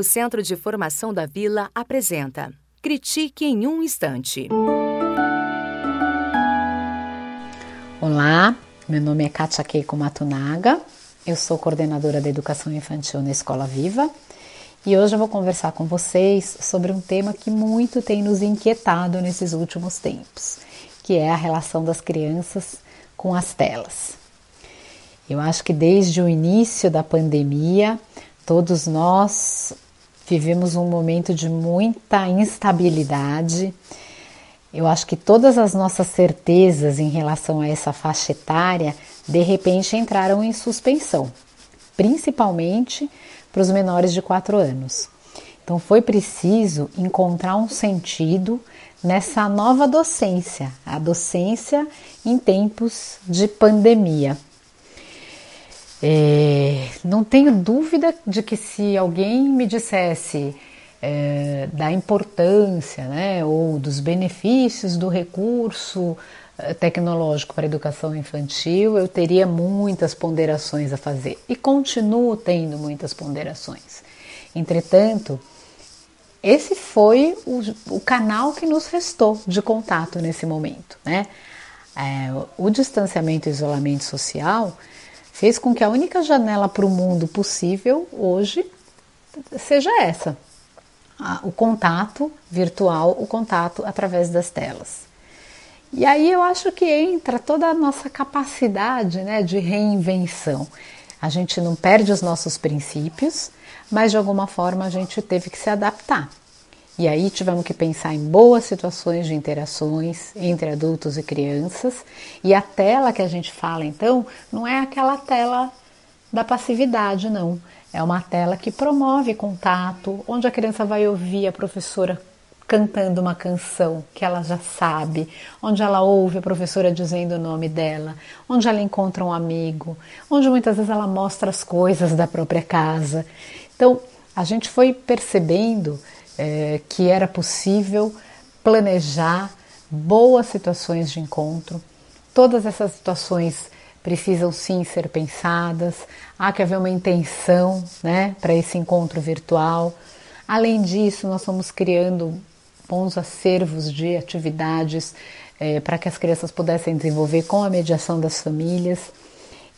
O Centro de Formação da Vila apresenta Critique em um Instante. Olá, meu nome é Kátia Keiko Matunaga, eu sou coordenadora da Educação Infantil na Escola Viva e hoje eu vou conversar com vocês sobre um tema que muito tem nos inquietado nesses últimos tempos, que é a relação das crianças com as telas. Eu acho que desde o início da pandemia, Todos nós vivemos um momento de muita instabilidade. Eu acho que todas as nossas certezas em relação a essa faixa etária de repente entraram em suspensão, principalmente para os menores de 4 anos. Então foi preciso encontrar um sentido nessa nova docência, a docência em tempos de pandemia. É, não tenho dúvida de que se alguém me dissesse é, da importância né, ou dos benefícios do recurso é, tecnológico para a educação infantil, eu teria muitas ponderações a fazer e continuo tendo muitas ponderações. Entretanto, esse foi o, o canal que nos restou de contato nesse momento. Né? É, o distanciamento e isolamento social fez com que a única janela para o mundo possível hoje seja essa: o contato virtual, o contato através das telas. E aí eu acho que entra toda a nossa capacidade né, de reinvenção. A gente não perde os nossos princípios, mas de alguma forma a gente teve que se adaptar. E aí tivemos que pensar em boas situações de interações entre adultos e crianças. E a tela que a gente fala, então, não é aquela tela da passividade, não. É uma tela que promove contato, onde a criança vai ouvir a professora cantando uma canção que ela já sabe, onde ela ouve a professora dizendo o nome dela, onde ela encontra um amigo, onde muitas vezes ela mostra as coisas da própria casa. Então, a gente foi percebendo é, que era possível planejar boas situações de encontro. Todas essas situações precisam sim ser pensadas, há que haver uma intenção né, para esse encontro virtual. Além disso, nós estamos criando bons acervos de atividades é, para que as crianças pudessem desenvolver com a mediação das famílias.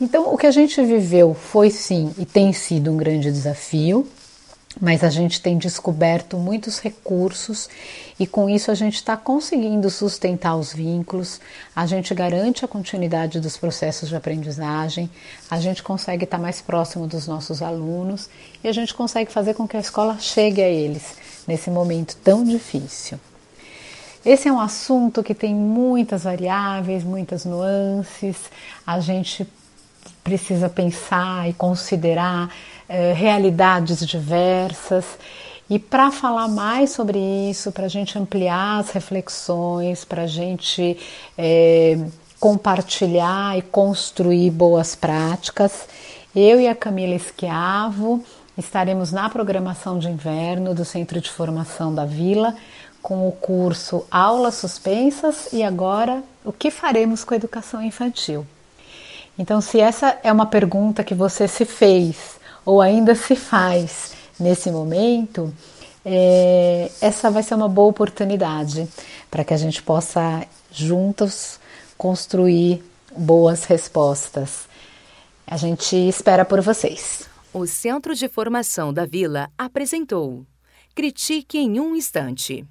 Então, o que a gente viveu foi sim e tem sido um grande desafio, mas a gente tem descoberto muitos recursos e com isso a gente está conseguindo sustentar os vínculos, a gente garante a continuidade dos processos de aprendizagem, a gente consegue estar mais próximo dos nossos alunos e a gente consegue fazer com que a escola chegue a eles nesse momento tão difícil. Esse é um assunto que tem muitas variáveis, muitas nuances, a gente precisa pensar e considerar eh, realidades diversas. E para falar mais sobre isso, para a gente ampliar as reflexões, para a gente é, compartilhar e construir boas práticas, eu e a Camila Esquiavo estaremos na programação de inverno do Centro de Formação da Vila com o curso Aulas Suspensas e agora o que faremos com a educação infantil. Então, se essa é uma pergunta que você se fez ou ainda se faz nesse momento, é, essa vai ser uma boa oportunidade para que a gente possa juntos construir boas respostas. A gente espera por vocês. O Centro de Formação da Vila apresentou Critique em um Instante.